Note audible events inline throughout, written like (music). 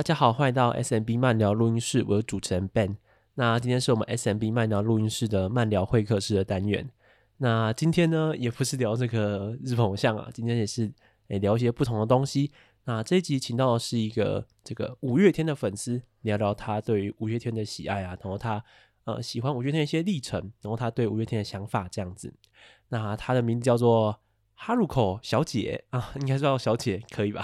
大家好，欢迎到 SMB 慢聊录音室，我是主持人 Ben。那今天是我们 SMB 慢聊录音室的慢聊会客室的单元。那今天呢，也不是聊这个日本偶像啊，今天也是诶聊一些不同的东西。那这一集请到的是一个这个五月天的粉丝，聊聊他对于五月天的喜爱啊，然后他呃喜欢五月天的一些历程，然后他对五月天的想法这样子。那他的名字叫做。哈鲁口小姐啊，应该叫小姐可以吧？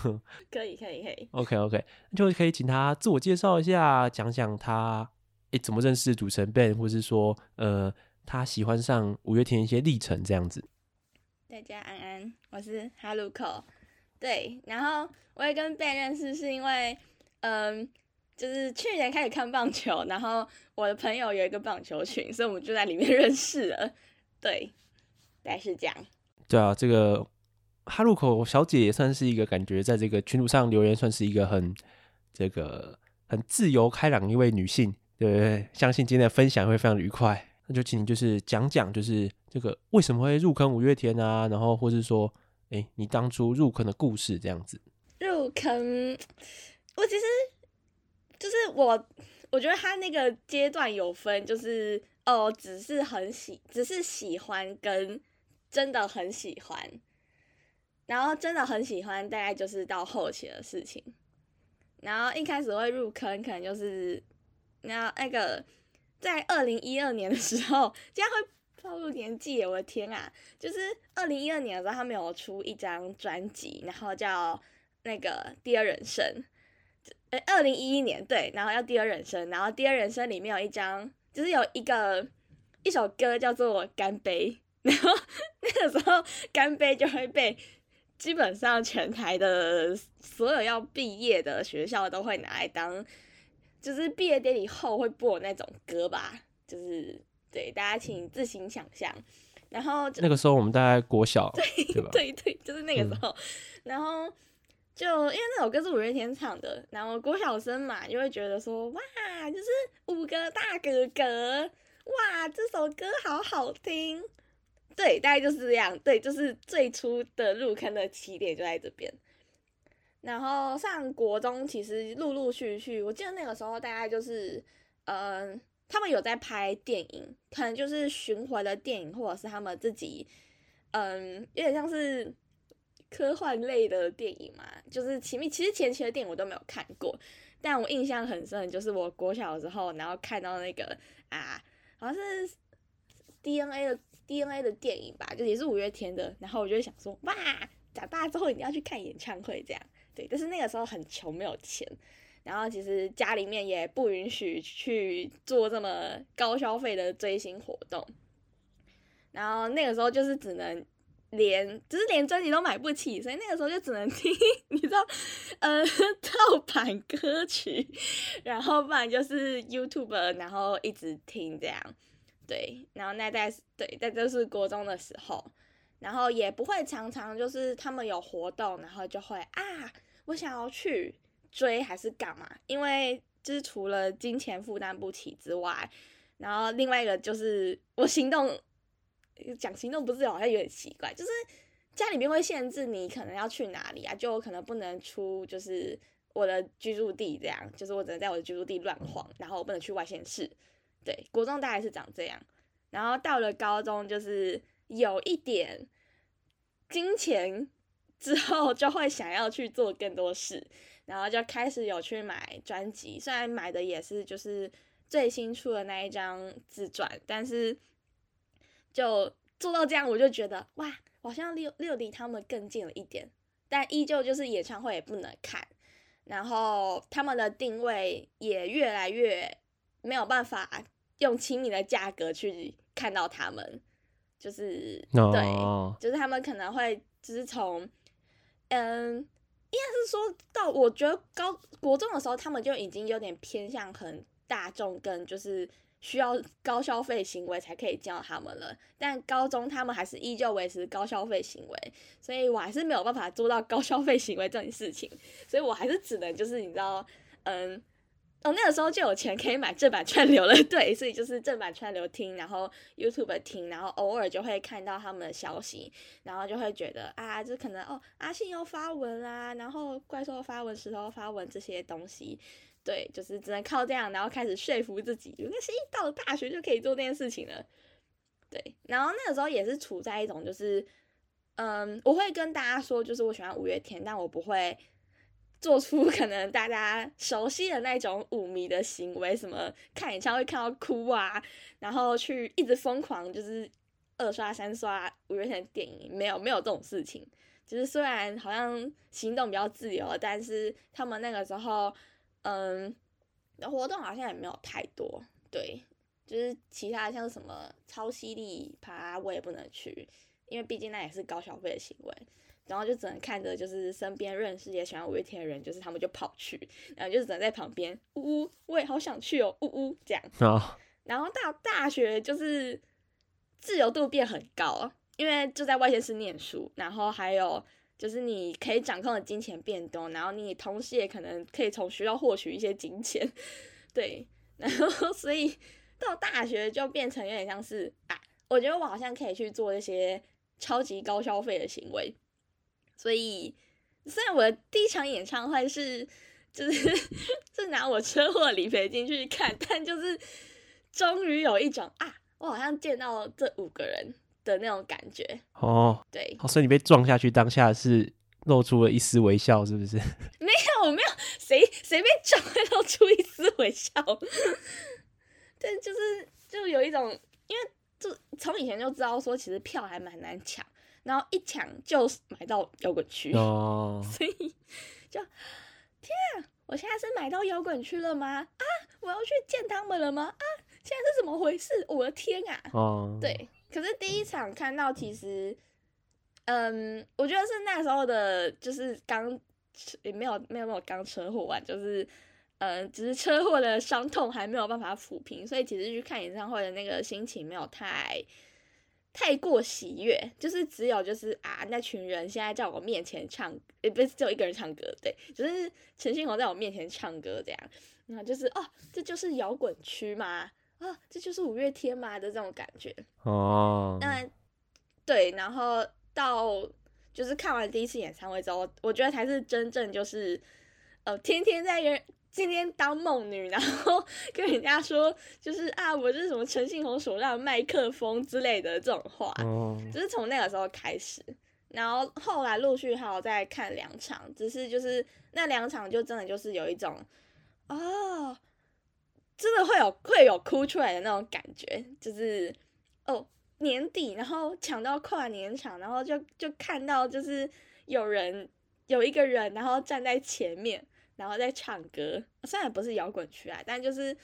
(laughs) 可以，可以，可以。OK，OK，就可以请她自我介绍一下，讲讲她诶怎么认识主持人 Ben，或是说呃她喜欢上五月天一些历程这样子。大家安安，我是哈鲁口。对，然后我也跟 Ben 认识是因为，嗯、呃，就是去年开始看棒球，然后我的朋友有一个棒球群，所以我们就在里面 (laughs) 认识了。对，大概是这样。对啊，这个哈路口小姐也算是一个感觉，在这个群组上留言，算是一个很这个很自由开朗一位女性，对不对？相信今天的分享会非常愉快。那就请你就是讲讲，就是这个为什么会入坑五月天啊？然后或是说，哎，你当初入坑的故事这样子。入坑，我其实就是我，我觉得他那个阶段有分，就是哦，只是很喜，只是喜欢跟。真的很喜欢，然后真的很喜欢，大概就是到后期的事情。然后一开始会入坑，可能就是那那个在二零一二年的时候，这样会暴露年纪，我的天啊！就是二零一二年的时候，他们有出一张专辑，然后叫那个《第二人生》。呃，二零一一年对，然后叫《第二人生》，然后《第二人生》里面有一张，就是有一个一首歌叫做《干杯》。然 (laughs) 后那个时候，干杯就会被基本上全台的所有要毕业的学校都会拿来当，就是毕业典礼后会播那种歌吧，就是对大家请自行想象。然后那个时候我们大概国小，对 (laughs) 对？对对，就是那个时候。嗯、然后就因为那首歌是五月天唱的，然后国小生嘛就会觉得说哇，就是五个大哥哥，哇，这首歌好好听。对，大概就是这样。对，就是最初的入坑的起点就在这边。然后上国中，其实陆陆续续，我记得那个时候大概就是，嗯、他们有在拍电影，可能就是巡回的电影，或者是他们自己，嗯、有点像是科幻类的电影嘛。就是前面其实前期的电影我都没有看过，但我印象很深，就是我国小的时候，然后看到那个啊，好像是 DNA 的。DNA 的电影吧，就也是五月天的，然后我就想说，哇，长大之后一定要去看演唱会，这样，对。但是那个时候很穷，没有钱，然后其实家里面也不允许去做这么高消费的追星活动，然后那个时候就是只能连，只是连专辑都买不起，所以那个时候就只能听，(laughs) 你知道，呃，(laughs) 盗版歌曲，然后不然就是 YouTube，然后一直听这样。对，然后那在对，在就是国中的时候，然后也不会常常就是他们有活动，然后就会啊，我想要去追还是干嘛？因为就是除了金钱负担不起之外，然后另外一个就是我行动，讲行动不是好像有点奇怪，就是家里面会限制你可能要去哪里啊，就可能不能出就是我的居住地这样，就是我只能在我的居住地乱晃，然后我不能去外县市。对，国中大概是长这样，然后到了高中就是有一点金钱之后，就会想要去做更多事，然后就开始有去买专辑，虽然买的也是就是最新出的那一张自传，但是就做到这样，我就觉得哇，好像六六离他们更近了一点，但依旧就是演唱会也不能看，然后他们的定位也越来越没有办法。用亲民的价格去看到他们，就是、oh. 对，就是他们可能会就是从，嗯，应该是说到我觉得高国中的时候，他们就已经有点偏向很大众，跟就是需要高消费行为才可以见到他们了。但高中他们还是依旧维持高消费行为，所以我还是没有办法做到高消费行为这件事情，所以我还是只能就是你知道，嗯。哦，那个时候就有钱可以买正版串流了，(laughs) 对，所以就是正版串流听，然后 YouTube 听，然后偶尔就会看到他们的消息，然后就会觉得啊，这可能哦，阿信又发文啦，然后怪兽发文，石头发文这些东西，对，就是只能靠这样，然后开始说服自己，应该是一到了大学就可以做这件事情了，对，然后那个时候也是处在一种就是，嗯，我会跟大家说，就是我喜欢五月天，但我不会。做出可能大家熟悉的那种舞迷的行为，什么看演唱会看到哭啊，然后去一直疯狂就是二刷三刷五月天的电影，没有没有这种事情。就是虽然好像行动比较自由，但是他们那个时候，嗯，的活动好像也没有太多。对，就是其他像什么超犀利趴，我也不能去，因为毕竟那也是高消费的行为。然后就只能看着，就是身边认识也喜欢五月天的人，就是他们就跑去，然后就只能在旁边，呜呜，我也好想去哦，呜呜，这样。Oh. 然后到大学就是自由度变很高，因为就在外县市念书，然后还有就是你可以掌控的金钱变多，然后你同时也可能可以从学校获取一些金钱，对。然后所以到大学就变成有点像是啊，我觉得我好像可以去做一些超级高消费的行为。所以，虽然我的第一场演唱会是，就是 (laughs) 是拿我车祸理赔金去看，但就是终于有一种啊，我好像见到这五个人的那种感觉哦。对，所以你被撞下去当下是露出了一丝微笑，是不是？(laughs) 没有，我没有，谁谁被撞会露出一丝微笑？(laughs) 但就是就有一种，因为就从以前就知道说，其实票还蛮难抢。然后一抢就买到摇滚区，oh. (laughs) 所以就天啊！我现在是买到摇滚区了吗？啊！我要去见他们了吗？啊！现在是怎么回事？我的天啊！哦，oh. 对。可是第一场看到，其实，嗯，我觉得是那时候的，就是刚也没有没有没有刚车祸完，就是嗯，只是车祸的伤痛还没有办法抚平，所以其实去看演唱会的那个心情没有太。太过喜悦，就是只有就是啊，那群人现在在我面前唱，也不是只有一个人唱歌，对，就是陈信宏在我面前唱歌这样，然后就是哦，这就是摇滚区嘛，啊，这就是五月天嘛的这种感觉哦。那对，然后到就是看完第一次演唱会之后，我觉得才是真正就是呃，天天在人。今天当梦女，然后跟人家说，就是啊，我是什么陈信宏手上的麦克风之类的这种话，哦、就是从那个时候开始，然后后来陆续还有再看两场，只是就是那两场就真的就是有一种，哦，真的会有会有哭出来的那种感觉，就是哦年底，然后抢到跨年场，然后就就看到就是有人有一个人，然后站在前面。然后在唱歌，虽然不是摇滚区啊，但就是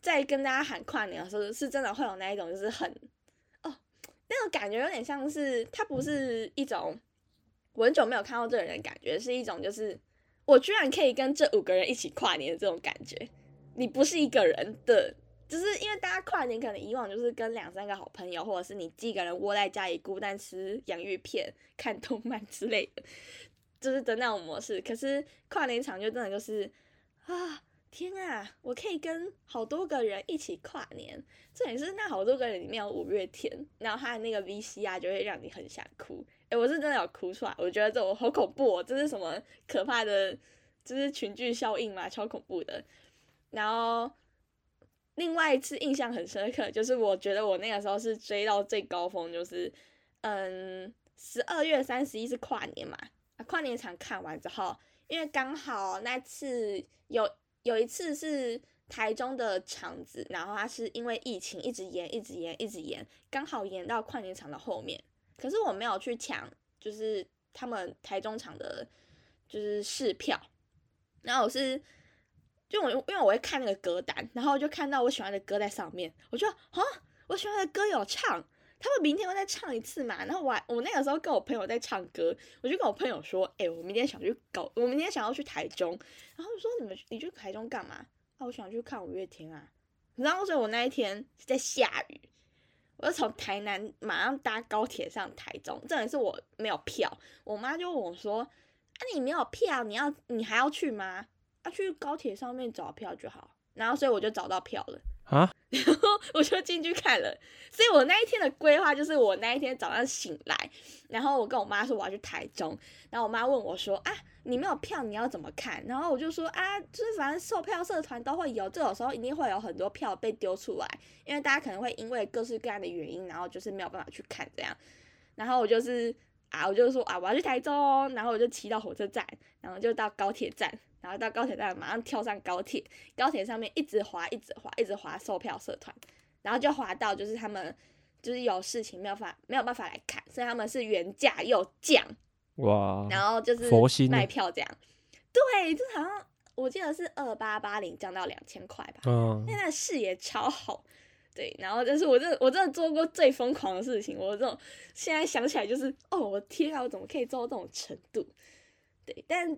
在跟大家喊跨年的时候，是真的会有那一种，就是很哦，那种感觉有点像是，它不是一种我很久没有看到这个人的感觉，是一种就是我居然可以跟这五个人一起跨年的这种感觉。你不是一个人的，就是因为大家跨年可能以往就是跟两三个好朋友，或者是你一个人窝在家里孤单吃洋芋片、看动漫之类的。就是的那种模式，可是跨年场就真的就是啊，天啊，我可以跟好多个人一起跨年，这也是那好多个人里面有五月天，然后他的那个 VCR，就会让你很想哭。诶，我是真的有哭出来，我觉得这我好恐怖哦，这是什么可怕的？这是群聚效应嘛，超恐怖的。然后另外一次印象很深刻，就是我觉得我那个时候是追到最高峰，就是嗯，十二月三十一是跨年嘛。跨年场看完之后，因为刚好那次有有一次是台中的场子，然后他是因为疫情一直延、一直延、一直延，刚好延到跨年场的后面。可是我没有去抢，就是他们台中场的，就是试票。然后我是，就我因为我会看那个歌单，然后就看到我喜欢的歌在上面，我就啊，我喜欢的歌有唱。他们明天会再唱一次嘛？然后我我那个时候跟我朋友在唱歌，我就跟我朋友说：“哎、我明天想去搞，我明天想要去台中。”然后说：“你们你去台中干嘛？”啊，我想去看五月天啊。然后所以我那一天是在下雨，我就从台南马上搭高铁上台中。这也是我没有票，我妈就问我说：“啊，你没有票，你要你还要去吗？”啊，去高铁上面找票就好。然后所以我就找到票了啊，(laughs) 然后我就进去看了。所以我那一天的规划就是，我那一天早上醒来，然后我跟我妈说我要去台中，然后我妈问我说啊，你没有票你要怎么看？然后我就说啊，就是反正售票社团都会有，这种时候一定会有很多票被丢出来，因为大家可能会因为各式各样的原因，然后就是没有办法去看这样。然后我就是啊，我就说啊，我要去台中，然后我就骑到火车站，然后就到高铁站。然后到高铁站，马上跳上高铁，高铁上面一直滑，一直滑，一直滑售票社团，然后就滑到就是他们就是有事情没有法没有办法来看，所以他们是原价又降，哇，然后就是卖票这样，对，就好像我记得是二八八零降到两千块吧，嗯，现在视野超好，对，然后但是我这我真的做过最疯狂的事情，我这种现在想起来就是哦，我天啊，我怎么可以做到这种程度？对，但。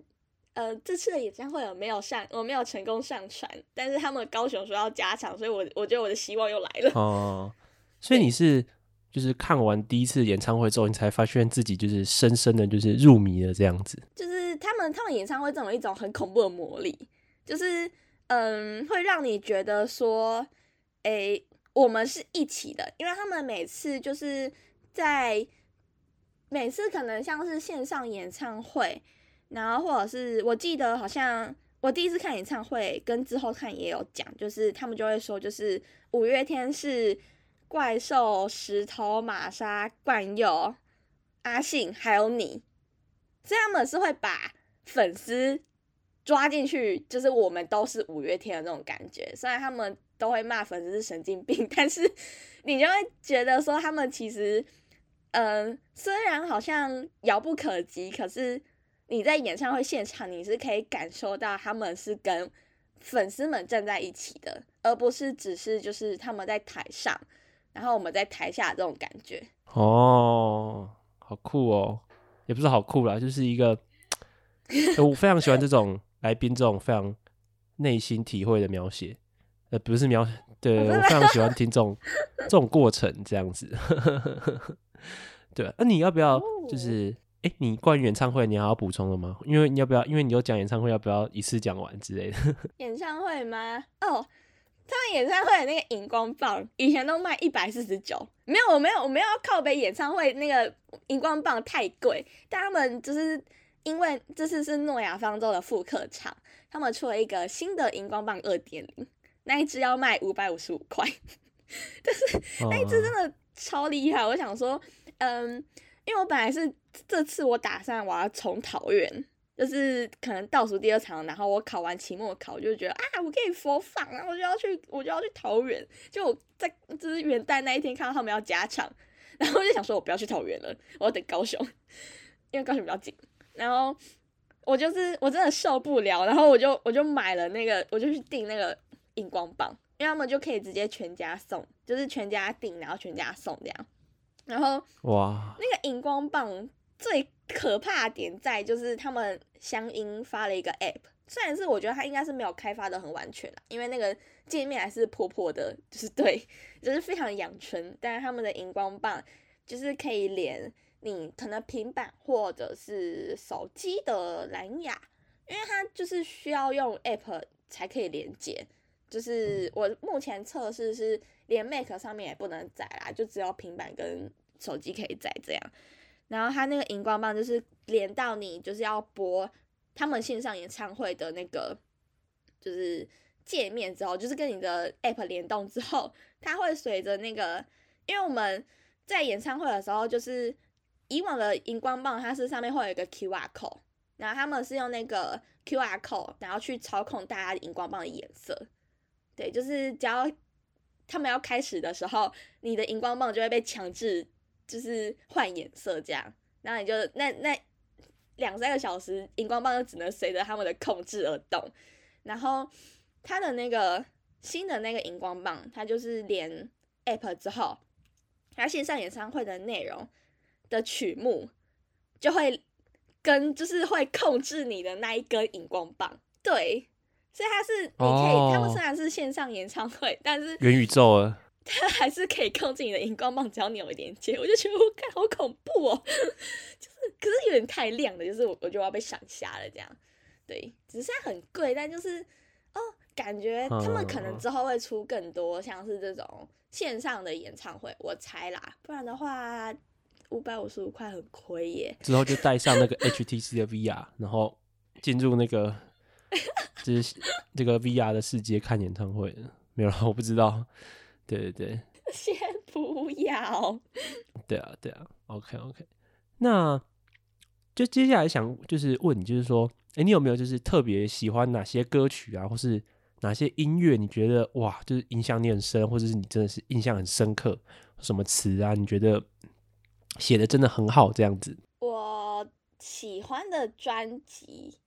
呃，这次的演唱会有没有上？我没有成功上传，但是他们高雄说要加场，所以我我觉得我的希望又来了。哦，所以你是就是看完第一次演唱会之后，你才发现自己就是深深的就是入迷了这样子。就是他们他们演唱会这种一种很恐怖的魔力，就是嗯，会让你觉得说，哎，我们是一起的，因为他们每次就是在每次可能像是线上演唱会。然后或者是我记得好像我第一次看演唱会跟之后看也有讲，就是他们就会说，就是五月天是怪兽、石头、玛莎、冠佑、阿信还有你，所以他们是会把粉丝抓进去，就是我们都是五月天的那种感觉。虽然他们都会骂粉丝是神经病，(laughs) 但是你就会觉得说他们其实，嗯、呃，虽然好像遥不可及，可是。你在演唱会现场，你是可以感受到他们是跟粉丝们站在一起的，而不是只是就是他们在台上，然后我们在台下这种感觉。哦，好酷哦，也不是好酷啦，就是一个 (laughs) 我非常喜欢这种来宾这种非常内心体会的描写，呃，不是描，(laughs) 对，我非常喜欢听这种 (laughs) 这种过程这样子。(laughs) 对，那你要不要就是？哎、欸，你关于演唱会，你还要补充的吗？因为你要不要？因为你有讲演唱会，要不要一次讲完之类的？演唱会吗？哦，他们演唱会的那个荧光棒，以前都卖一百四十九。没有，我没有，我没有要靠北演唱会那个荧光棒太贵。但他们就是因为这次是诺亚方舟的复刻场，他们出了一个新的荧光棒二点零，那一只要卖五百五十五块。(laughs) 但是那一只真的超厉害，我想说，嗯。因为我本来是这次我打算我要从桃园，就是可能倒数第二场，然后我考完期末考，就觉得啊，我可以佛放，然后我就要去，我就要去桃园。就我在就是元旦那一天看到他们要加场，然后我就想说，我不要去桃园了，我要等高雄，(laughs) 因为高雄比较近。然后我就是我真的受不了，然后我就我就买了那个，我就去订那个荧光棒，因为他们就可以直接全家送，就是全家订，然后全家送这样。然后哇，那个荧光棒最可怕的点在就是他们香音发了一个 app，虽然是我觉得它应该是没有开发的很完全啦，因为那个界面还是破破的，就是对，(laughs) 就是非常阳春。但是他们的荧光棒就是可以连你可能平板或者是手机的蓝牙，因为它就是需要用 app 才可以连接。就是我目前测试是连 Mac 上面也不能载啦，就只有平板跟手机可以载这样。然后它那个荧光棒就是连到你就是要播他们线上演唱会的那个就是界面之后，就是跟你的 App 联动之后，它会随着那个，因为我们在演唱会的时候，就是以往的荧光棒它是上面会有一个 QR code，然后他们是用那个 QR code，然后去操控大家荧光棒的颜色。对，就是只要他们要开始的时候，你的荧光棒就会被强制就是换颜色这样，然后你就那那两三个小时，荧光棒就只能随着他们的控制而动。然后它的那个新的那个荧光棒，它就是连 App 之后，它线上演唱会的内容的曲目就会跟就是会控制你的那一根荧光棒，对。所以它是，你可以，他们虽然是线上演唱会，但是元宇宙啊，(laughs) 它还是可以控制你的荧光棒，只要扭一点键，我就觉得我看好恐怖哦，(laughs) 就是可是有点太亮了，就是我我就要被闪瞎了这样，对，只是它很贵，但就是哦，感觉他们可能之后会出更多像是这种线上的演唱会，我猜啦，不然的话五百五十五块很亏耶。之后就带上那个 HTC 的 VR，然后进入那个就是这个 VR 的世界看演唱会，没有了，我不知道。对对对，(laughs) 先不要。对啊对啊，OK OK，那。就接下来想就是问你，就是说，哎、欸，你有没有就是特别喜欢哪些歌曲啊，或是哪些音乐？你觉得哇，就是影响你很深，或者是你真的是印象很深刻，什么词啊？你觉得写的真的很好这样子？我喜欢的专辑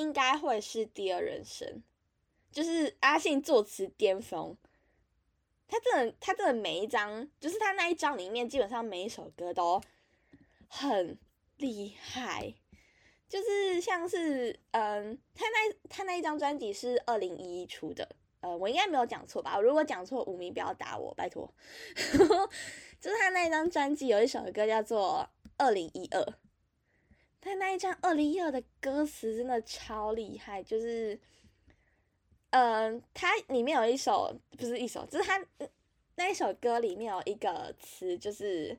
应该会是《第二人生》，就是阿信作词巅峰。他真的，他真的每一张，就是他那一张里面，基本上每一首歌都很。厉害，就是像是嗯，他那他那一张专辑是二零一一出的，呃，我应该没有讲错吧？如果讲错，五迷不要打我，拜托。(laughs) 就是他那一张专辑有一首歌叫做《二零一二》，他那一张《二零一二》的歌词真的超厉害，就是嗯，他里面有一首不是一首，就是他那一首歌里面有一个词就是。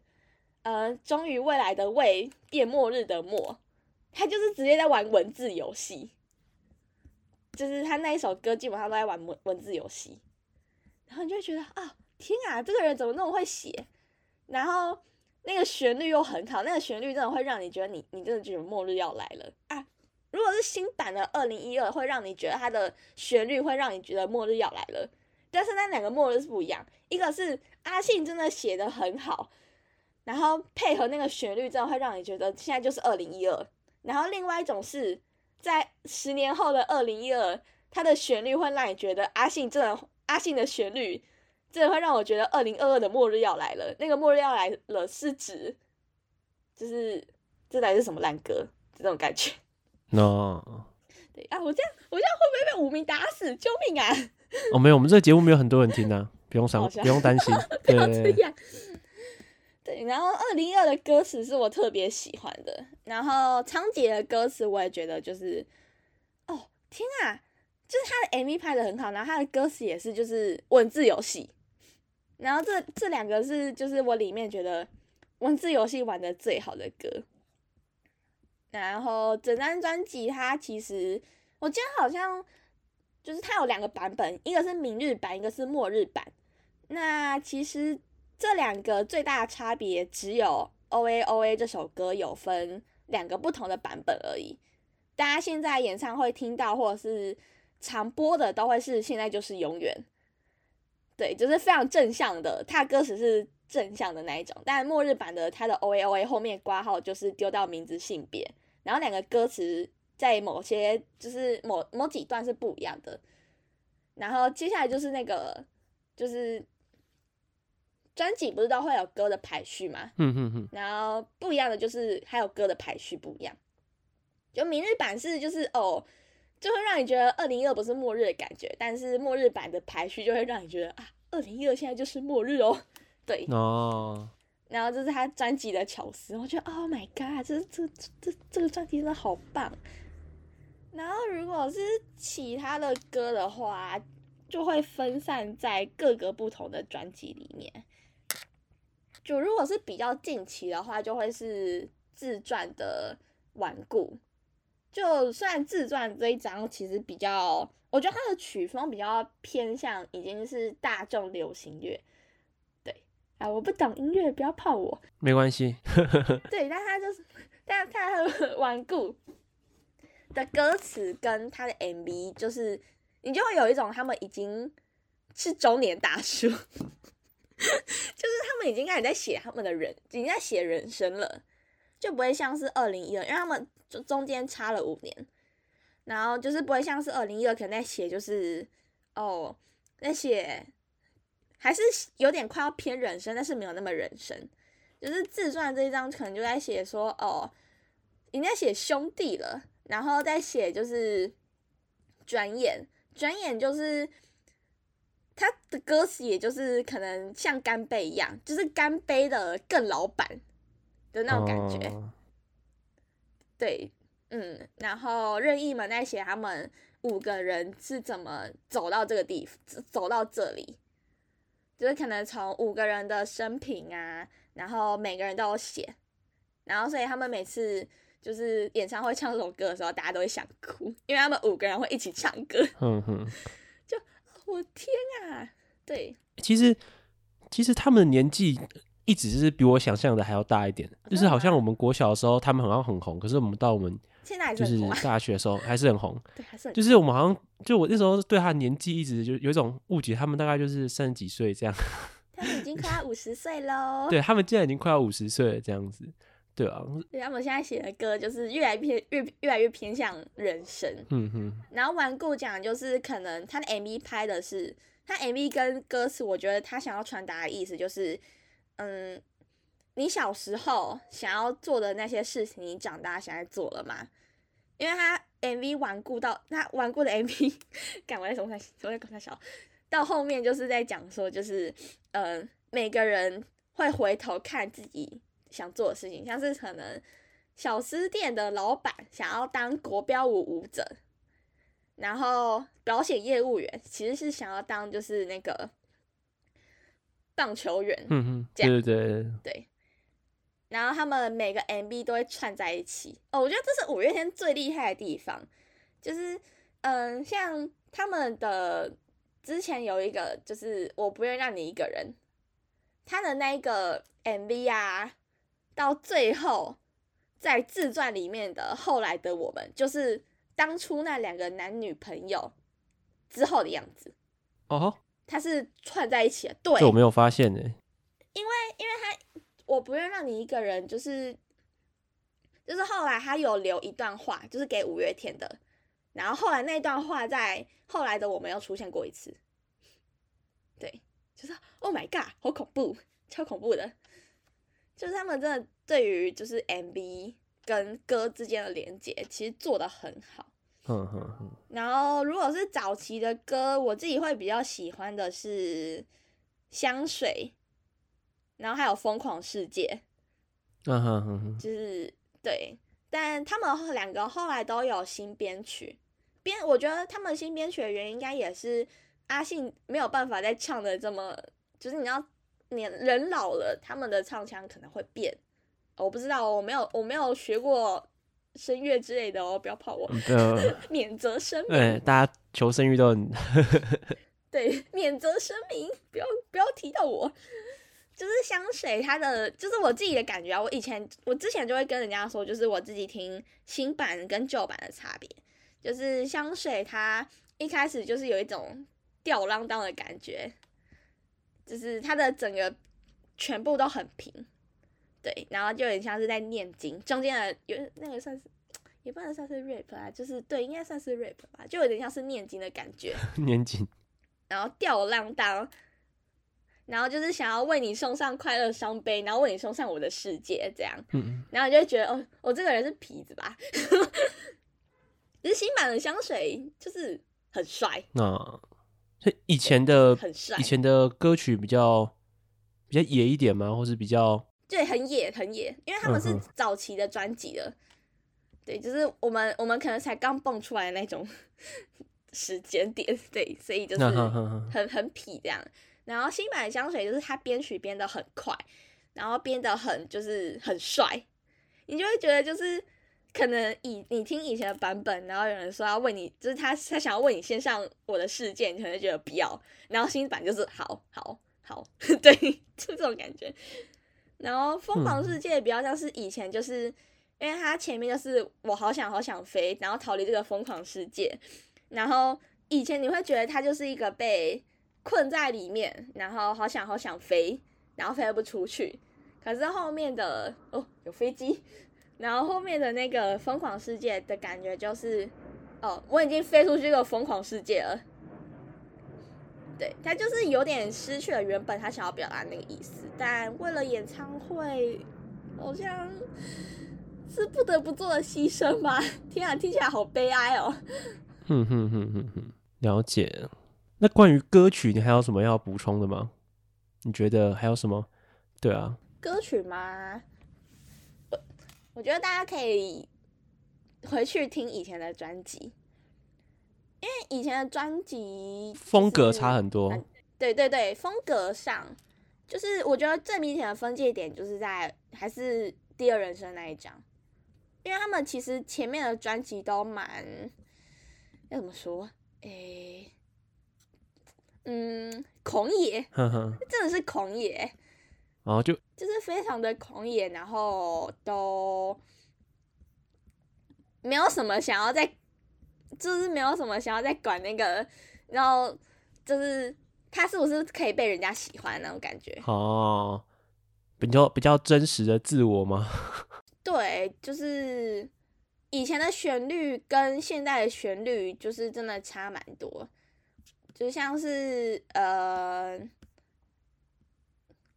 呃，终于未来的未变末日的末，他就是直接在玩文字游戏，就是他那一首歌基本上都在玩文文字游戏，然后你就会觉得啊，天啊，这个人怎么那么会写？然后那个旋律又很好，那个旋律真的会让你觉得你你真的觉得末日要来了啊！如果是新版的二零一二，会让你觉得它的旋律会让你觉得末日要来了，但是那两个末日是不一样，一个是阿信真的写得很好。然后配合那个旋律，真的会让你觉得现在就是二零一二。然后另外一种是在十年后的二零一二，它的旋律会让你觉得阿信真的，阿信的旋律真的会让我觉得二零二二的末日要来了。那个末日要来了是指，就是这台是什么烂歌？这种感觉。No。(laughs) 对啊，我这样我这样会不会被五名打死？救命啊！(laughs) 哦，没有，我们这个节目没有很多人听啊，不用伤，不用担心。(laughs) 不要这样。对，然后二零一二的歌词是我特别喜欢的，然后仓頡的歌词我也觉得就是，哦天啊，就是他的 MV 拍的很好，然后他的歌词也是就是文字游戏，然后这这两个是就是我里面觉得文字游戏玩的最好的歌，然后整张专辑它其实我记得好像就是它有两个版本，一个是明日版，一个是末日版，那其实。这两个最大的差别只有 O A O A 这首歌有分两个不同的版本而已。大家现在演唱会听到或者是常播的都会是现在就是永远，对，就是非常正向的，它的歌词是正向的那一种。但末日版的它的 O A O A 后面挂号就是丢到名字性别，然后两个歌词在某些就是某某几段是不一样的。然后接下来就是那个就是。专辑不是都会有歌的排序吗？嗯嗯嗯。然后不一样的就是还有歌的排序不一样。就明日版是就是哦，就会让你觉得二零一二不是末日的感觉，但是末日版的排序就会让你觉得啊，二零一二现在就是末日哦。(laughs) 对。哦。然后这是他专辑的巧思，我觉得 Oh my God，这这这这个专辑真的好棒。然后如果是其他的歌的话，就会分散在各个不同的专辑里面。就如果是比较近期的话，就会是自传的顽固。就虽然自传这一张其实比较，我觉得它的曲风比较偏向已经是大众流行乐。对啊，我不懂音乐，不要泡我。没关系。(laughs) 对，但他就是，但他很 (laughs) 顽固的歌词跟他的 MV，就是你就会有一种他们已经是中年大叔。(laughs) 就是他们已经开始在写他们的人，已经在写人生了，就不会像是二零一二，因为他们中中间差了五年，然后就是不会像是二零一二，可能在写就是哦，在写还是有点快要偏人生，但是没有那么人生，就是自传这一张可能就在写说哦，已经在写兄弟了，然后再写就是转眼，转眼就是。他的歌词也就是可能像干杯一样，就是干杯的更老版的那种感觉。Oh. 对，嗯，然后任意门在写他们五个人是怎么走到这个地方，走到这里，就是可能从五个人的生平啊，然后每个人都有写，然后所以他们每次就是演唱会唱这首歌的时候，大家都会想哭，因为他们五个人会一起唱歌。嗯哼，(laughs) 就我天啊，对，其实其实他们的年纪一直是比我想象的还要大一点，就是好像我们国小的时候他们好像很红，可是我们到我们。现在就是大学的时候还是很红，(laughs) 对，还是很就是我们好像就我那时候对他年纪一直就有一种误解，他们大概就是三十几岁这样。(laughs) 他们已经快要五十岁喽。(laughs) 对，他们竟然已经快要五十岁了这样子，对啊。对，他们现在写的歌就是越来越越越来越偏向人生。嗯哼。然后顽固讲就是可能他的 MV 拍的是他 MV 跟歌词，我觉得他想要传达的意思就是，嗯，你小时候想要做的那些事情，你长大现在做了吗？因为他 MV 顽固到他顽固的 MV，赶 (laughs) 我在什么在什么在小，到后面就是在讲说，就是呃每个人会回头看自己想做的事情，像是可能小吃店的老板想要当国标舞舞者，然后保险业务员其实是想要当就是那个棒球员，嗯哼，对对对对。然后他们每个 MV 都会串在一起。哦，我觉得这是五月天最厉害的地方，就是嗯，像他们的之前有一个就是我不愿让你一个人，他的那一个 MV 啊，到最后在自传里面的后来的我们，就是当初那两个男女朋友之后的样子。哦，他是串在一起的，对，这我没有发现呢，因为因为他。我不愿让你一个人，就是就是后来他有留一段话，就是给五月天的，然后后来那段话在后来的我们又出现过一次，对，就是 Oh my God，好恐怖，超恐怖的，就是他们真的对于就是 MV 跟歌之间的连接，其实做的很好。然后如果是早期的歌，我自己会比较喜欢的是香水。然后还有疯狂世界，嗯哼哼哼，就是对，但他们两个后来都有新编曲。编，我觉得他们新编曲的原因应该也是阿信没有办法再唱的这么，就是你要年人老了，他们的唱腔可能会变，我不知道，我没有我没有学过声乐之类的哦，不要泡我，呃、(laughs) 免责声明，对，大家求生欲都很，(laughs) 对，免责声明，不要不要提到我。就是香水，它的就是我自己的感觉啊。我以前我之前就会跟人家说，就是我自己听新版跟旧版的差别。就是香水，它一开始就是有一种吊儿郎当的感觉，就是它的整个全部都很平，对，然后就有点像是在念经，中间的有那个算是也不能算是 rap 啊，就是对，应该算是 rap 吧，就有点像是念经的感觉，(laughs) 念经，然后吊儿郎当。然后就是想要为你送上快乐伤悲，然后为你送上我的世界，这样，嗯，然后你就会觉得，哦，我这个人是痞子吧？其实新版的香水就是很帅，那所以以前的很帅，以前的歌曲比较比较野一点吗？或是比较对，很野很野，因为他们是早期的专辑的，嗯、对，就是我们我们可能才刚蹦出来的那种 (laughs) 时间点，对，所以就是很很痞这样。然后新版的香水就是它编曲编的很快，然后编的很就是很帅，你就会觉得就是可能以你听以前的版本，然后有人说要为你，就是他他想要为你献上我的世界，你可能觉得不要。然后新版就是好好好，(laughs) 对，(laughs) 就这种感觉。然后疯狂世界比较像是以前，就是因为它前面就是我好想好想飞，然后逃离这个疯狂世界。然后以前你会觉得它就是一个被。困在里面，然后好想好想飞，然后飞不出去。可是后面的哦，有飞机，然后后面的那个疯狂世界的感觉就是，哦，我已经飞出去一个疯狂世界了。对，他就是有点失去了原本他想要表达那个意思，但为了演唱会，好像是不得不做的牺牲吧。天啊，听起来好悲哀哦。哼哼哼哼哼，了解。那关于歌曲，你还有什么要补充的吗？你觉得还有什么？对啊，歌曲吗？我我觉得大家可以回去听以前的专辑，因为以前的专辑风格差很多。对对对，风格上就是我觉得最明显的分界点就是在还是第二人生那一张，因为他们其实前面的专辑都蛮要怎么说？诶，嗯，狂野，真的是狂野。然后就就是非常的狂野，然后都没有什么想要在，就是没有什么想要再管那个，然后就是他是不是可以被人家喜欢那种感觉哦，比较比较真实的自我吗？(laughs) 对，就是以前的旋律跟现在的旋律就是真的差蛮多，就像是呃。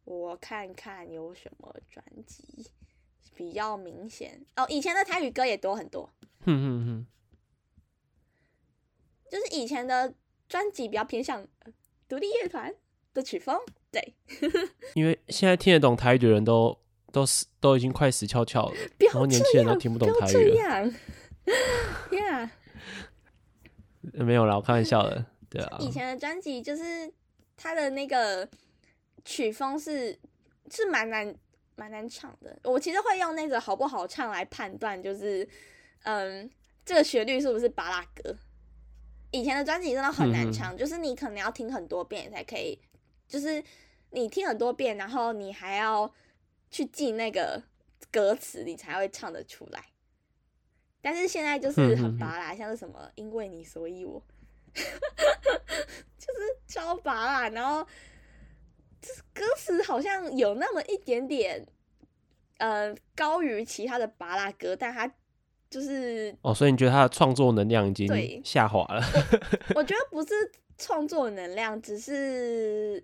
我看看有什么专辑比较明显哦，以前的台语歌也多很多。哼哼哼，就是以前的专辑比较偏向独立乐团的曲风，对。(laughs) 因为现在听得懂台语的人都都死都已经快死翘翘了，然后年轻人都听不懂台语了。(laughs) Yeah，(laughs) 没有啦，我开玩笑的。对啊，以前的专辑就是他的那个。曲风是是蛮难蛮难唱的，我其实会用那个好不好唱来判断，就是嗯，这个旋律是不是巴拉歌。以前的专辑真的很难唱，嗯、就是你可能要听很多遍才可以，就是你听很多遍，然后你还要去记那个歌词，你才会唱得出来。但是现在就是很芭乐，像是什么因为你所以我，(laughs) 就是超拔啦，然后。歌词好像有那么一点点，呃，高于其他的拔啦歌，但他就是哦，所以你觉得他的创作能量已经下滑了？我，(laughs) 我觉得不是创作能量，只是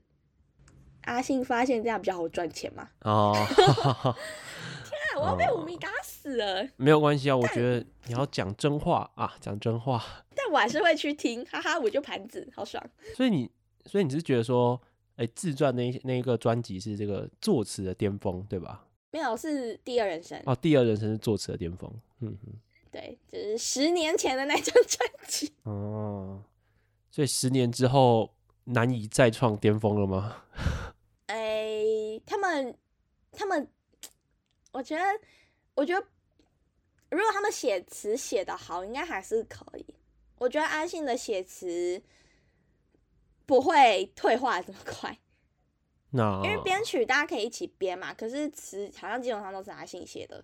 阿信发现这样比较好赚钱嘛。哦 (laughs) (laughs) 天啊，我要被五迷打死了！没有关系啊，我觉得你要讲真话啊，讲真话。但我还是会去听，哈哈，我就盘子好爽。所以你，所以你是觉得说？哎，自传那那一个专辑是这个作词的巅峰，对吧？没有，是第二人生。哦，第二人生是作词的巅峰。嗯哼，对，就是十年前的那张专辑。(laughs) 哦，所以十年之后难以再创巅峰了吗？(laughs) 哎，他们，他们，我觉得，我觉得，如果他们写词写的好，应该还是可以。我觉得阿信的写词。不会退化这么快，No. 因为编曲大家可以一起编嘛。可是词好像基本上都是阿信写的。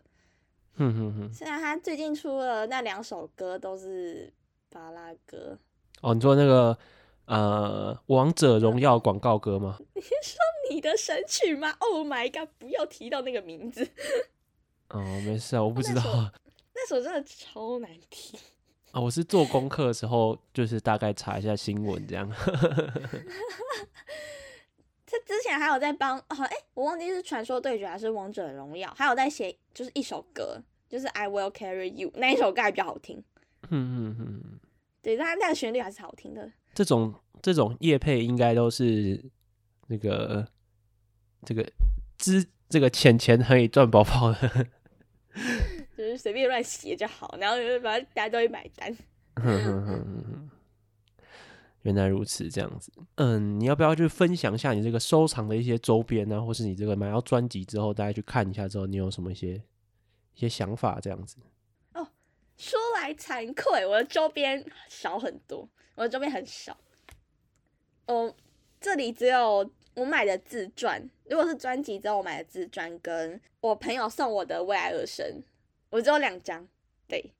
哼哼哼。虽然他最近出了那两首歌都是巴拉歌。哦，你说那个呃《王者荣耀》广告歌吗？(laughs) 你说你的神曲吗？Oh my god！不要提到那个名字。(laughs) 哦，没事啊，我不知道。那首，那首真的超难听。啊，我是做功课的时候，就是大概查一下新闻这样。(laughs) 他之前还有在帮，哎、哦欸，我忘记是传说对决还是王者荣耀，还有在写，就是一首歌，就是 I Will Carry You 那一首歌还比较好听。(laughs) 嗯嗯嗯，对，但那个旋律还是好听的。这种这种业配应该都是那个这个资这个钱钱可以赚饱饱的。就是随便乱写就好，然后就是反正大家都会买单。(laughs) 原来如此，这样子。嗯，你要不要去分享一下你这个收藏的一些周边呢？或是你这个买到专辑之后，大家去看一下之后，你有什么一些一些想法？这样子。哦，说来惭愧，我的周边少很多，我的周边很少。哦，这里只有我买的自传，如果是专辑之后我买的自传，跟我朋友送我的为爱而生。我只有两张，对。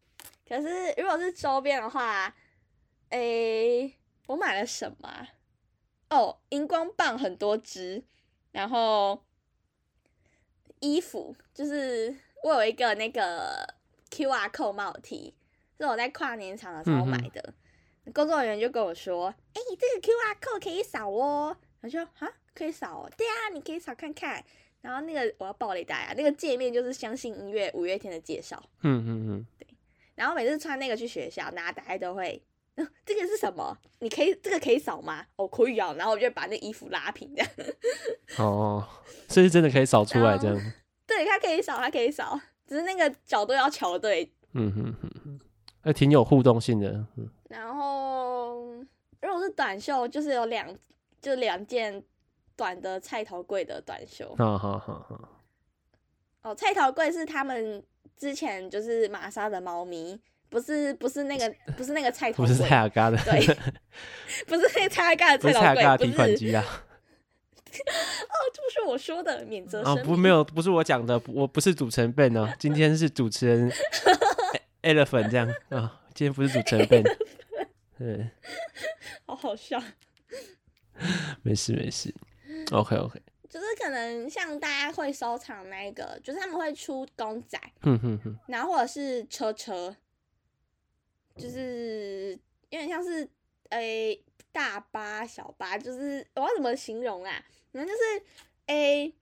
可是如果是周边的话，诶、我买了什么？哦，荧光棒很多支，然后衣服就是我有一个那个 QR code 帽 T，是我在跨年场的时候买的。嗯、工作人员就跟我说：“哎、欸，这个 QR code 可以扫哦。”我说：“啊，可以扫哦。”对啊，你可以扫看看。然后那个我要爆雷大家，那个界面就是相信音乐五月天的介绍。嗯嗯嗯，对。然后每次穿那个去学校，大家都会，嗯，(laughs) 这个是什么？你可以这个可以扫吗？哦，可以啊。然后我就把那衣服拉平这样。(laughs) 哦，(laughs) 所以真的可以扫出来这样。对，它可以扫，它可以扫，只是那个角度要调对。嗯哼哼。还挺有互动性的。嗯，然后如果是短袖，就是有两就两件短的菜头贵的短袖。好好好好。哦，菜头贵是他们之前就是玛莎的猫咪，不是不是那个 (laughs) 不是那个菜不是蔡阿嘎的，对，(laughs) 不是那个蔡阿嘎的菜头贵，蔡阿嘎的提款机啊。(laughs) 哦，这不是我说的，免责声明。啊，不，没有，不是我讲的，我不是主持人 Ben 哦，今天是主持人 Elephant 这样啊，今天不是主持人 Ben，对，好好笑。没事没事，OK OK。就是可能像大家会收藏那个，就是他们会出公仔，哼哼哼，然后或者是车车，就是有点像是诶、欸、大巴小巴，就是我要怎么形容啊？反正就是诶、欸、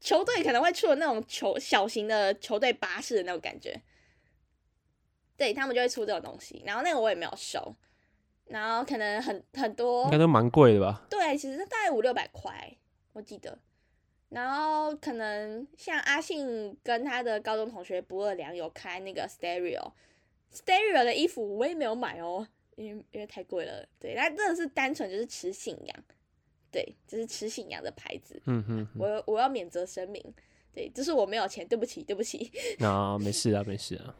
球队可能会出的那种球小型的球队巴士的那种感觉，对，他们就会出这种东西，然后那个我也没有收，然后可能很很多，应该都蛮贵的吧？对，其实大概五六百块。我记得，然后可能像阿信跟他的高中同学不二良有开那个 Stereo，Stereo 的衣服我也没有买哦，因为因为太贵了。对，那真的是单纯就是吃信仰，对，就是吃信仰的牌子。嗯哼，哼，我我要免责声明，对，就是我没有钱，对不起，对不起。(laughs) 啊，没事啊，没事啊。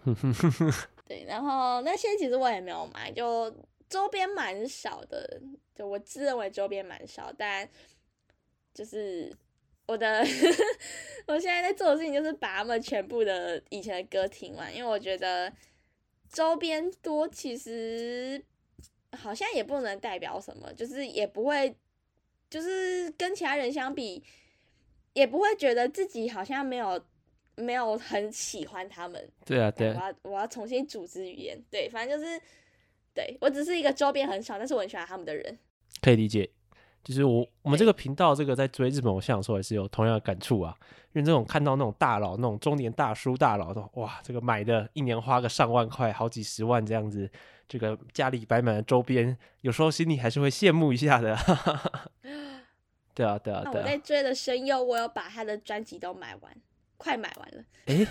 (laughs) 对，然后那些其实我也没有买，就周边蛮少的，就我自认为周边蛮少，但。就是我的，(laughs) 我现在在做的事情就是把他们全部的以前的歌听完，因为我觉得周边多其实好像也不能代表什么，就是也不会，就是跟其他人相比，也不会觉得自己好像没有没有很喜欢他们。对啊，对。我要我要重新组织语言，对，反正就是，对，我只是一个周边很少，但是我很喜欢他们的人。可以理解。就是我我们这个频道，这个在追日本偶像的时候也是有同样的感触啊，因为这种看到那种大佬，那种中年大叔大佬都哇，这个买的一年花个上万块，好几十万这样子，这个家里摆满了周边，有时候心里还是会羡慕一下的。(laughs) 对啊，对啊，对啊。我在追的声优，我有把他的专辑都买完，快买完了。哎、欸，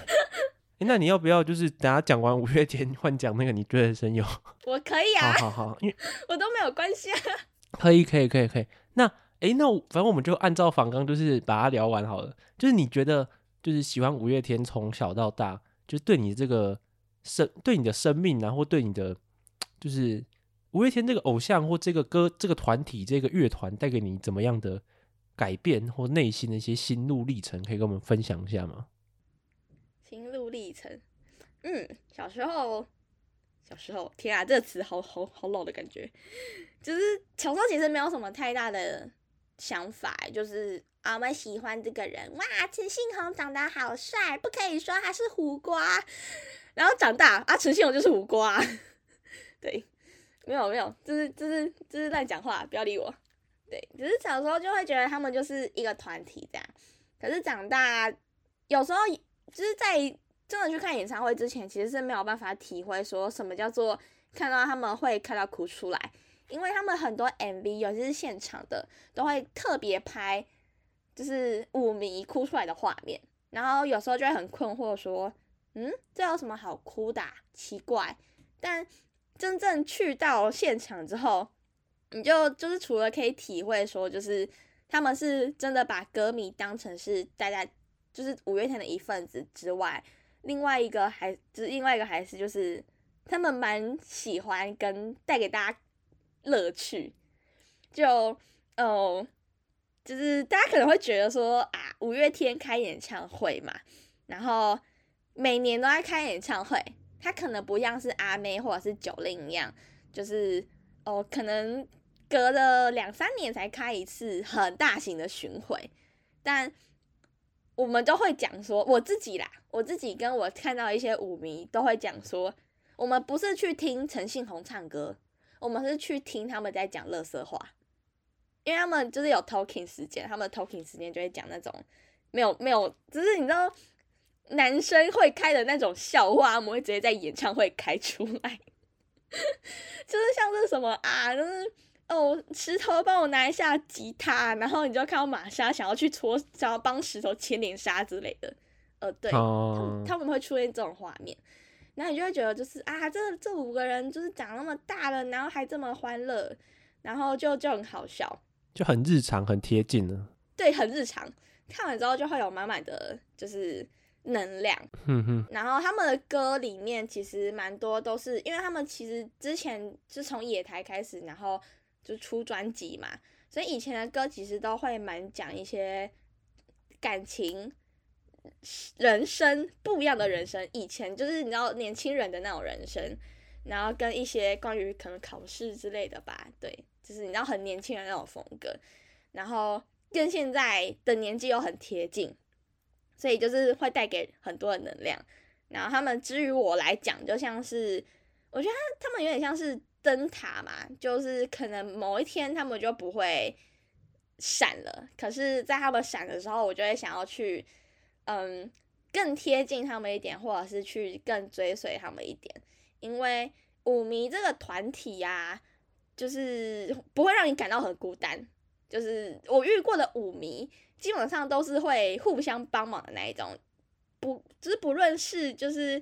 那你要不要就是等下讲完五月天换讲那个你追的声优？(laughs) 我可以啊，好好好，因为 (laughs) 我都没有关系啊。可以，可以，可以，可以。那，哎，那反正我们就按照访纲，就是把它聊完好了。就是你觉得，就是喜欢五月天从小到大，就对你这个生，对你的生命，然后对你的，就是五月天这个偶像或这个歌、这个团体、这个乐团带给你怎么样的改变或内心的一些心路历程，可以跟我们分享一下吗？心路历程，嗯，小时候。小时候，天啊，这个词好好好老的感觉。就是小时候其实没有什么太大的想法，就是啊，我喜欢这个人，哇，陈信宏长得好帅，不可以说他是胡瓜。然后长大啊，陈信宏就是胡瓜。(laughs) 对，没有没有，这是这是这是乱讲话，不要理我。对，只是小时候就会觉得他们就是一个团体这样。可是长大，有时候就是在。真的去看演唱会之前，其实是没有办法体会说什么叫做看到他们会看到哭出来，因为他们很多 MV，尤其是现场的，都会特别拍，就是舞迷哭出来的画面，然后有时候就会很困惑说，嗯，这有什么好哭的？奇怪。但真正去到现场之后，你就就是除了可以体会说，就是他们是真的把歌迷当成是大家就是五月天的一份子之外。另外一个还就是另外一个还是就是他们蛮喜欢跟带给大家乐趣，就哦，就是大家可能会觉得说啊，五月天开演唱会嘛，然后每年都在开演唱会，他可能不像是阿妹或者是九零一样，就是哦，可能隔了两三年才开一次很大型的巡回，但。我们都会讲说，我自己啦，我自己跟我看到一些舞迷都会讲说，我们不是去听陈信宏唱歌，我们是去听他们在讲垃圾话，因为他们就是有 talking 时间，他们 talking 时间就会讲那种没有没有，只是你知道男生会开的那种笑话，我们会直接在演唱会开出来，(laughs) 就是像是什么啊，就是。哦，石头帮我拿一下吉他，然后你就看到玛莎想要去搓，想要帮石头牵点沙之类的。呃，对，他们他们会出现这种画面。然后你就会觉得就是啊，这这五个人就是长那么大了，然后还这么欢乐，然后就就很好笑，就很日常，很贴近呢。(laughs) 对，很日常。看完之后就会有满满的，就是能量。嗯哼。然后他们的歌里面其实蛮多都是，因为他们其实之前是从野台开始，然后就出专辑嘛，所以以前的歌其实都会蛮讲一些感情。人生不一样的人生，以前就是你知道年轻人的那种人生，然后跟一些关于可能考试之类的吧，对，就是你知道很年轻人那种风格，然后跟现在的年纪又很贴近，所以就是会带给很多的能量。然后他们之于我来讲，就像是我觉得他们有点像是灯塔嘛，就是可能某一天他们就不会闪了，可是在他们闪的时候，我就会想要去。嗯，更贴近他们一点，或者是去更追随他们一点，因为舞迷这个团体呀、啊，就是不会让你感到很孤单。就是我遇过的舞迷，基本上都是会互相帮忙的那一种，不，就是不论是就是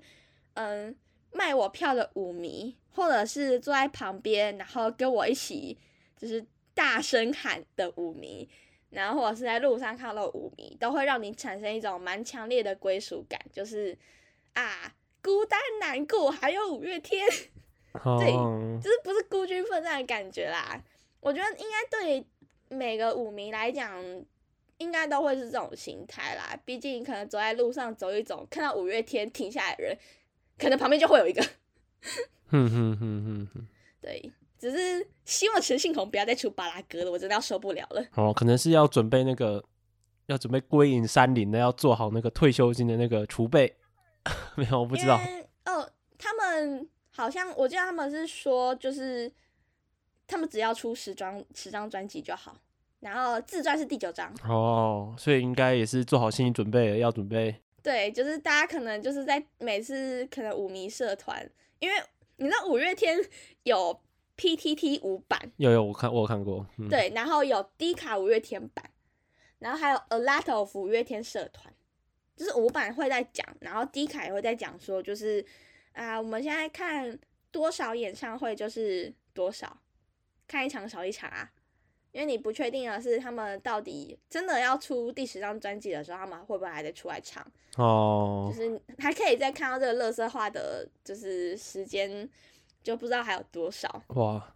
嗯卖我票的舞迷，或者是坐在旁边然后跟我一起就是大声喊的舞迷。然后或者是在路上看到舞迷，都会让你产生一种蛮强烈的归属感，就是啊，孤单难过，还有五月天，(laughs) 对，就是不是孤军奋战的感觉啦。我觉得应该对每个舞迷来讲，应该都会是这种心态啦。毕竟可能走在路上走一走，看到五月天停下来的人，可能旁边就会有一个，哼哼哼哼哼，对。只是希望陈信宏不要再出巴拉歌了，我真的要受不了了。哦，可能是要准备那个，要准备归隐山林的，要做好那个退休金的那个储备。(laughs) 没有，我不知道。哦，他们好像我记得他们是说，就是他们只要出十张十张专辑就好，然后自传是第九张。哦，所以应该也是做好心理准备了，要准备。对，就是大家可能就是在每次可能舞迷社团，因为你知道五月天有。PTT 五版有有，我看我有看过，嗯、对，然后有低卡五月天版，然后还有 A Lot of 五月天社团，就是五版会在讲，然后低卡也会在讲说，就是啊、呃，我们现在看多少演唱会就是多少，看一场少一场啊，因为你不确定的是他们到底真的要出第十张专辑的时候，他们会不会还得出来唱哦，就是 (laughs) 还可以再看到这个乐色化的，就是时间。就不知道还有多少哇，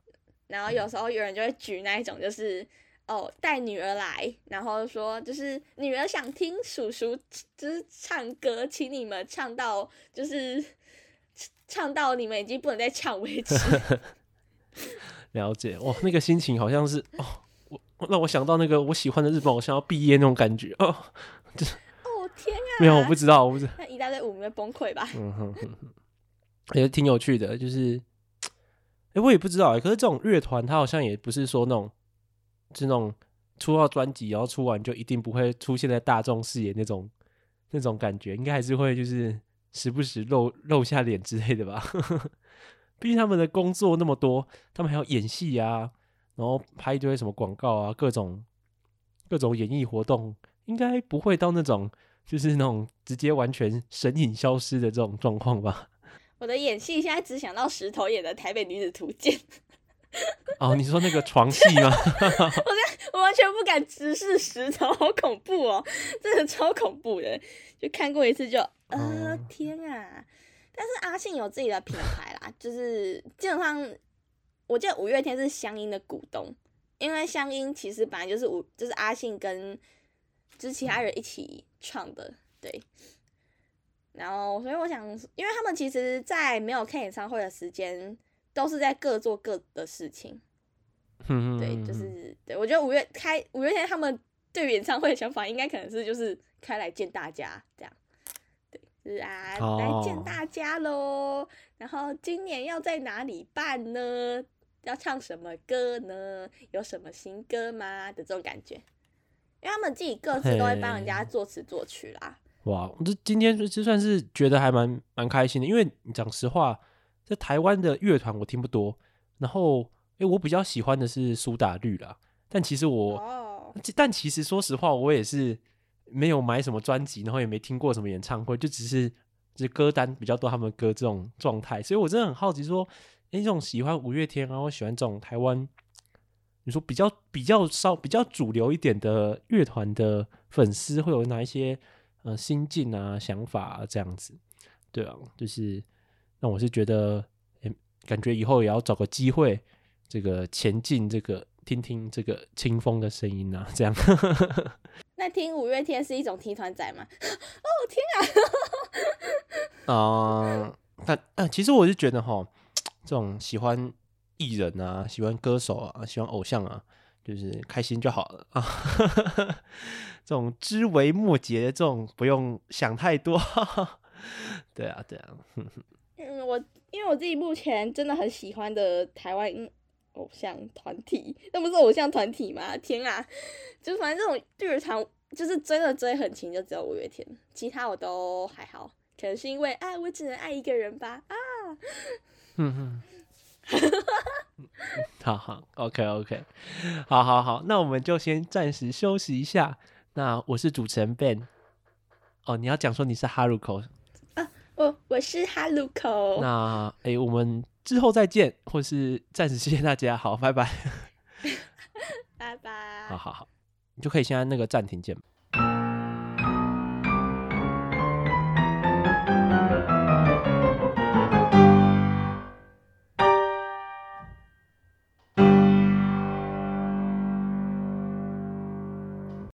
然后有时候有人就会举那一种，就是哦带女儿来，然后说就是女儿想听叔叔就是唱歌，请你们唱到就是唱到你们已经不能再唱为止。(laughs) 了解哇，那个心情好像是哦，我让我想到那个我喜欢的日本偶像要毕业那种感觉哦，就是哦天啊，没有我不知道，我不知道，那一大堆舞迷会崩溃吧？嗯哼哼哼，也挺有趣的，就是。欸、我也不知道、欸、可是这种乐团，它好像也不是说那种，是那种出到专辑，然后出完就一定不会出现在大众视野那种那种感觉，应该还是会就是时不时露露下脸之类的吧。(laughs) 毕竟他们的工作那么多，他们还要演戏啊，然后拍一堆什么广告啊，各种各种演艺活动，应该不会到那种就是那种直接完全神隐消失的这种状况吧。(laughs) 我的演戏现在只想到石头演的《台北女子图鉴》。(laughs) 哦，你说那个床戏吗？(laughs) 我我完全不敢直视石头，好恐怖哦，真的超恐怖的。就看过一次就，呃，哦、天啊！但是阿信有自己的品牌啦，就是基本上，我记得五月天是香音的股东，因为香音其实本来就是五，就是阿信跟就是其他人一起创的，对。然后，所以我想，因为他们其实，在没有开演唱会的时间，都是在各做各的事情。(laughs) 嗯，对，就是对。我觉得五月开五月天，他们对于演唱会的想法，应该可能是就是开来见大家这样。对，就是啊，哦、来见大家喽。然后今年要在哪里办呢？要唱什么歌呢？有什么新歌吗？的这种感觉。因为他们自己各自都会帮人家作词作曲啦。哇，我这今天就算是觉得还蛮蛮开心的，因为讲实话，在台湾的乐团我听不多，然后诶、欸，我比较喜欢的是苏打绿啦，但其实我，oh. 但其实说实话，我也是没有买什么专辑，然后也没听过什么演唱会，就只是就是歌单比较多，他们歌这种状态，所以我真的很好奇说，诶，这种喜欢五月天，然后喜欢这种台湾，你说比较比较稍比较主流一点的乐团的粉丝，会有哪一些呃心境啊、想法啊这样子？对啊，就是那我是觉得，诶，感觉以后也要找个机会，这个前进这个。听听这个清风的声音啊，这样。(laughs) 那听五月天是一种听团仔吗？(laughs) 哦天啊！(laughs) 啊，但啊，其实我是觉得哈，这种喜欢艺人啊，喜欢歌手啊，喜欢偶像啊，就是开心就好了啊。(laughs) 这种枝微末节的这种不用想太多。(laughs) 对啊，对啊。嗯，我因为我自己目前真的很喜欢的台湾。偶像团体，那不是偶像团体吗？天啊，就反正这种日常，就是追的追很勤，就只有五月天，其他我都还好。可能是因为啊，我只能爱一个人吧。啊，(laughs) 嗯哼，好好，OK OK，好好好，那我们就先暂时休息一下。那我是主持人 Ben，哦，你要讲说你是 Haruko 啊，我我是 Haruko。那哎、欸，我们。之后再见，或是暂时谢谢大家，好，拜拜，(laughs) 拜拜，好好好，你就可以先按那个暂停键。